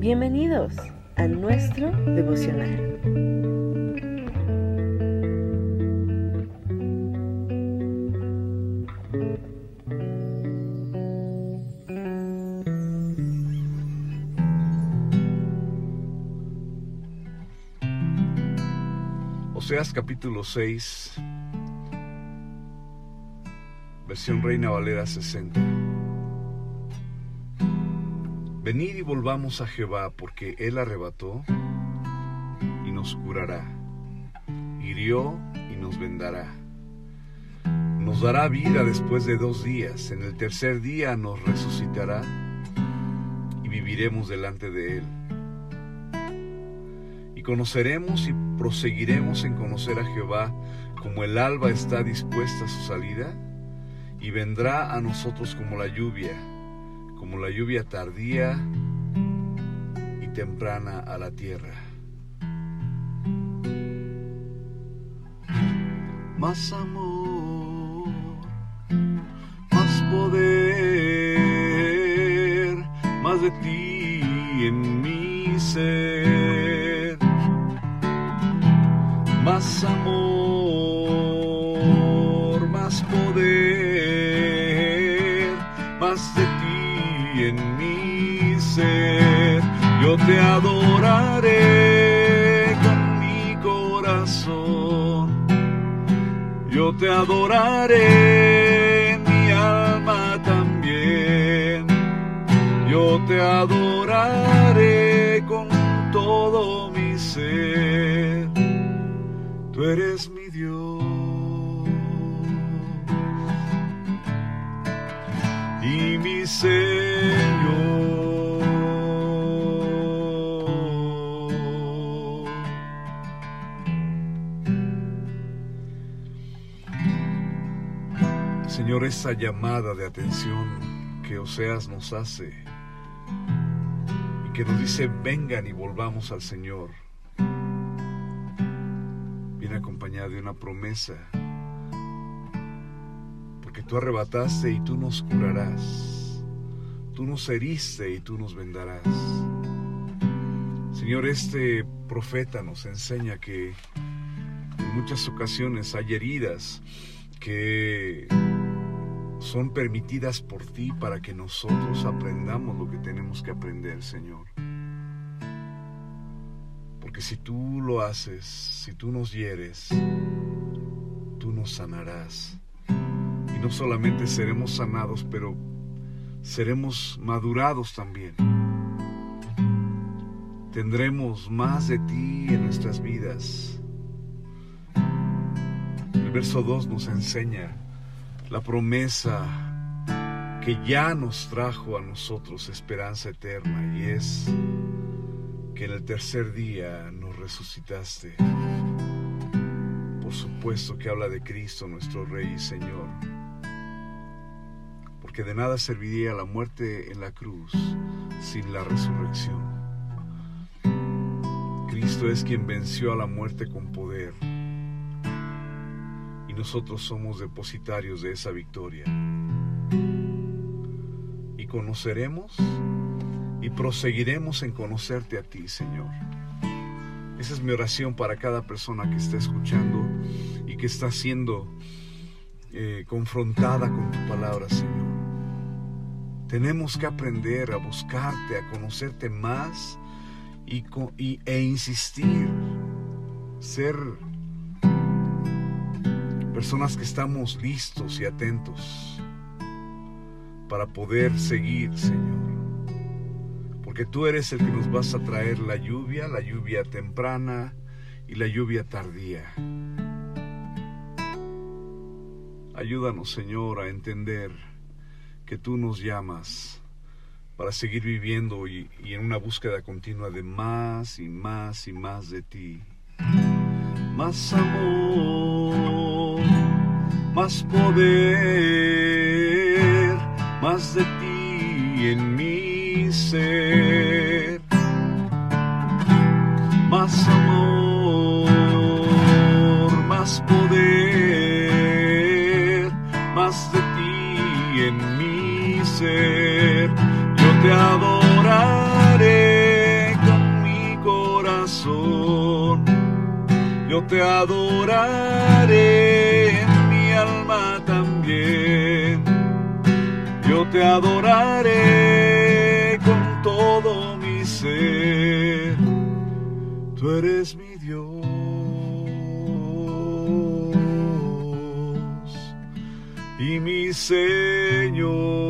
Bienvenidos a nuestro devocional. Oseas capítulo 6, versión Reina Valera 60. Venid y volvamos a Jehová, porque Él arrebató y nos curará, hirió y nos vendará. Nos dará vida después de dos días, en el tercer día nos resucitará y viviremos delante de Él. Y conoceremos y proseguiremos en conocer a Jehová como el alba está dispuesta a su salida, y vendrá a nosotros como la lluvia como la lluvia tardía y temprana a la tierra. Más amor, más poder, más de ti en mi ser. Más amor, más poder, Yo te adoraré con mi corazón. Yo te adoraré, mi alma también. Yo te adoraré con todo mi ser. Tú eres mi Dios. Y mi ser. Señor, esa llamada de atención que Oseas nos hace y que nos dice, vengan y volvamos al Señor, viene acompañada de una promesa, porque tú arrebataste y tú nos curarás, tú nos heriste y tú nos vendarás. Señor, este profeta nos enseña que en muchas ocasiones hay heridas que son permitidas por ti para que nosotros aprendamos lo que tenemos que aprender, Señor. Porque si tú lo haces, si tú nos hieres, tú nos sanarás. Y no solamente seremos sanados, pero seremos madurados también. Tendremos más de ti en nuestras vidas. El verso 2 nos enseña la promesa que ya nos trajo a nosotros esperanza eterna y es que en el tercer día nos resucitaste. Por supuesto que habla de Cristo, nuestro Rey y Señor. Porque de nada serviría la muerte en la cruz sin la resurrección. Cristo es quien venció a la muerte con poder nosotros somos depositarios de esa victoria. Y conoceremos y proseguiremos en conocerte a ti, Señor. Esa es mi oración para cada persona que está escuchando y que está siendo eh, confrontada con tu palabra, Señor. Tenemos que aprender a buscarte, a conocerte más y, e insistir, ser personas que estamos listos y atentos para poder seguir, Señor. Porque tú eres el que nos vas a traer la lluvia, la lluvia temprana y la lluvia tardía. Ayúdanos, Señor, a entender que tú nos llamas para seguir viviendo y, en una búsqueda continua de más y más y más de ti. Más amor más poder, más de ti en mi ser, más amor, más poder, más de ti en mi ser, yo te adoraré con mi corazón, yo te adoraré. Yo te adoraré con todo mi ser. Tú eres mi Dios. y mi Señor.